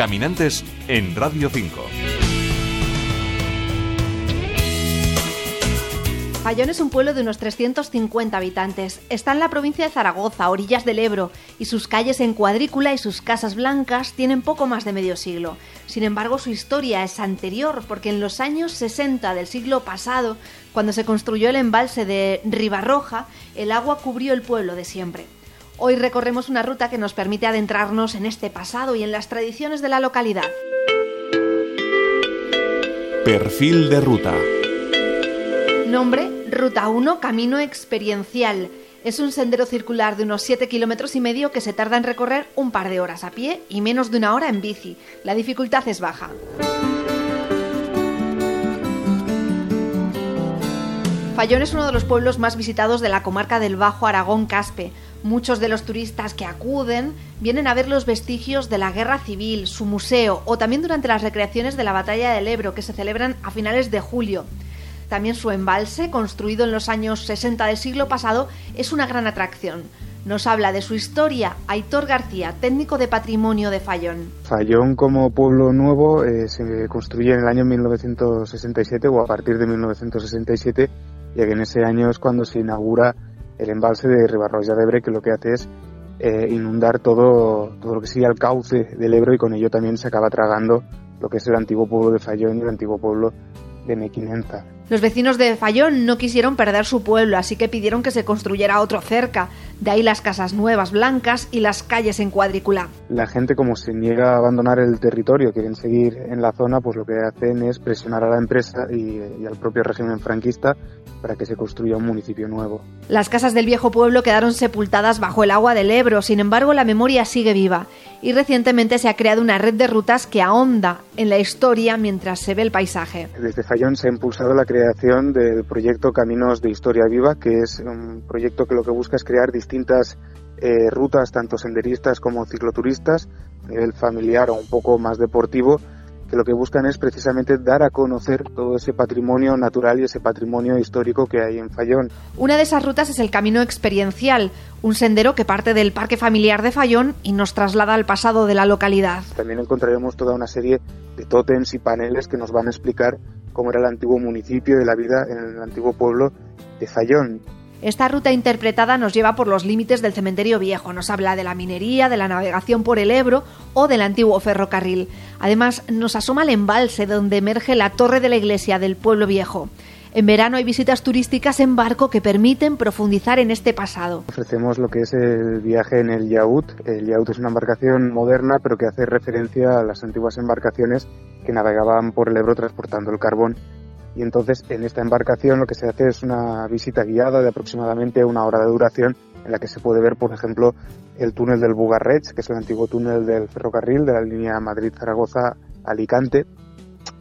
Caminantes en Radio 5. Fallón es un pueblo de unos 350 habitantes. Está en la provincia de Zaragoza, a orillas del Ebro, y sus calles en cuadrícula y sus casas blancas tienen poco más de medio siglo. Sin embargo, su historia es anterior, porque en los años 60 del siglo pasado, cuando se construyó el embalse de Ribarroja, el agua cubrió el pueblo de siempre. Hoy recorremos una ruta que nos permite adentrarnos en este pasado y en las tradiciones de la localidad. Perfil de ruta. Nombre, Ruta 1, Camino Experiencial. Es un sendero circular de unos 7 kilómetros y medio que se tarda en recorrer un par de horas a pie y menos de una hora en bici. La dificultad es baja. Fallón es uno de los pueblos más visitados de la comarca del Bajo Aragón Caspe. Muchos de los turistas que acuden vienen a ver los vestigios de la guerra civil, su museo o también durante las recreaciones de la batalla del Ebro que se celebran a finales de julio. También su embalse, construido en los años 60 del siglo pasado, es una gran atracción. Nos habla de su historia Aitor García, técnico de patrimonio de Fallón. Fallón como pueblo nuevo eh, se construye en el año 1967 o a partir de 1967, ya que en ese año es cuando se inaugura el embalse de Ribarroya de Ebre, que lo que hace es eh, inundar todo, todo lo que sería el cauce del Ebro y con ello también se acaba tragando lo que es el antiguo pueblo de Fallón y el antiguo pueblo de Mequinenza. Los vecinos de Fallón no quisieron perder su pueblo, así que pidieron que se construyera otro cerca. De ahí las casas nuevas blancas y las calles en cuadrícula. La gente, como se niega a abandonar el territorio, quieren seguir en la zona, pues lo que hacen es presionar a la empresa y, y al propio régimen franquista para que se construya un municipio nuevo. Las casas del viejo pueblo quedaron sepultadas bajo el agua del Ebro, sin embargo la memoria sigue viva y recientemente se ha creado una red de rutas que ahonda en la historia mientras se ve el paisaje. Desde Fallón se ha impulsado la creación del proyecto Caminos de Historia Viva, que es un proyecto que lo que busca es crear distintas eh, rutas, tanto senderistas como cicloturistas, a nivel familiar o un poco más deportivo, que lo que buscan es precisamente dar a conocer todo ese patrimonio natural y ese patrimonio histórico que hay en Fallón. Una de esas rutas es el Camino Experiencial, un sendero que parte del Parque Familiar de Fallón y nos traslada al pasado de la localidad. También encontraremos toda una serie de tótems y paneles que nos van a explicar cómo era el antiguo municipio y la vida en el antiguo pueblo de Fallón. Esta ruta interpretada nos lleva por los límites del cementerio viejo, nos habla de la minería, de la navegación por el Ebro o del antiguo ferrocarril. Además, nos asoma el embalse donde emerge la torre de la iglesia del pueblo viejo. En verano hay visitas turísticas en barco que permiten profundizar en este pasado. Ofrecemos lo que es el viaje en el yaut. El yaut es una embarcación moderna, pero que hace referencia a las antiguas embarcaciones que navegaban por el Ebro transportando el carbón y entonces en esta embarcación lo que se hace es una visita guiada de aproximadamente una hora de duración en la que se puede ver, por ejemplo, el túnel del Bugarrech, que es el antiguo túnel del ferrocarril de la línea Madrid-Zaragoza-Alicante,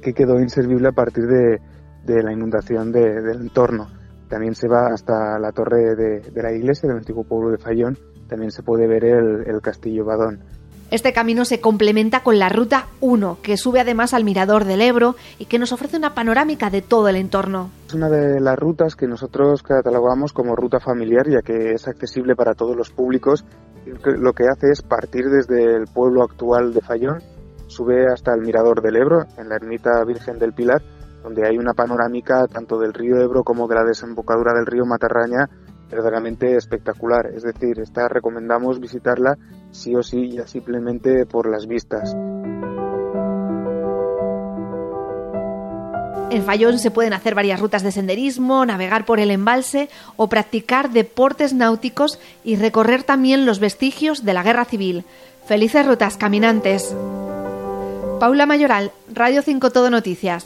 que quedó inservible a partir de, la inundación de, del entorno. También se va hasta la torre de, la iglesia del antiguo pueblo de Fallón, también se puede ver el castillo Badón. Este camino se complementa con la Ruta 1, que sube además al Mirador del Ebro y que nos ofrece una panorámica de todo el entorno. Es una de las rutas que nosotros catalogamos como ruta familiar, ya que es accesible para todos los públicos. Lo que hace es partir desde el pueblo actual de Fallón, sube hasta el Mirador del Ebro, en la ermita Virgen del Pilar, donde hay una panorámica tanto del río Ebro como de la desembocadura del río Matarraña verdaderamente espectacular. Es decir, esta recomendamos visitarla sí o sí ya simplemente por las vistas. En Fallón se pueden hacer varias rutas de senderismo, navegar por el embalse o practicar deportes náuticos y recorrer también los vestigios de la guerra civil. Felices rutas caminantes. Paula Mayoral, Radio 5 Todo Noticias.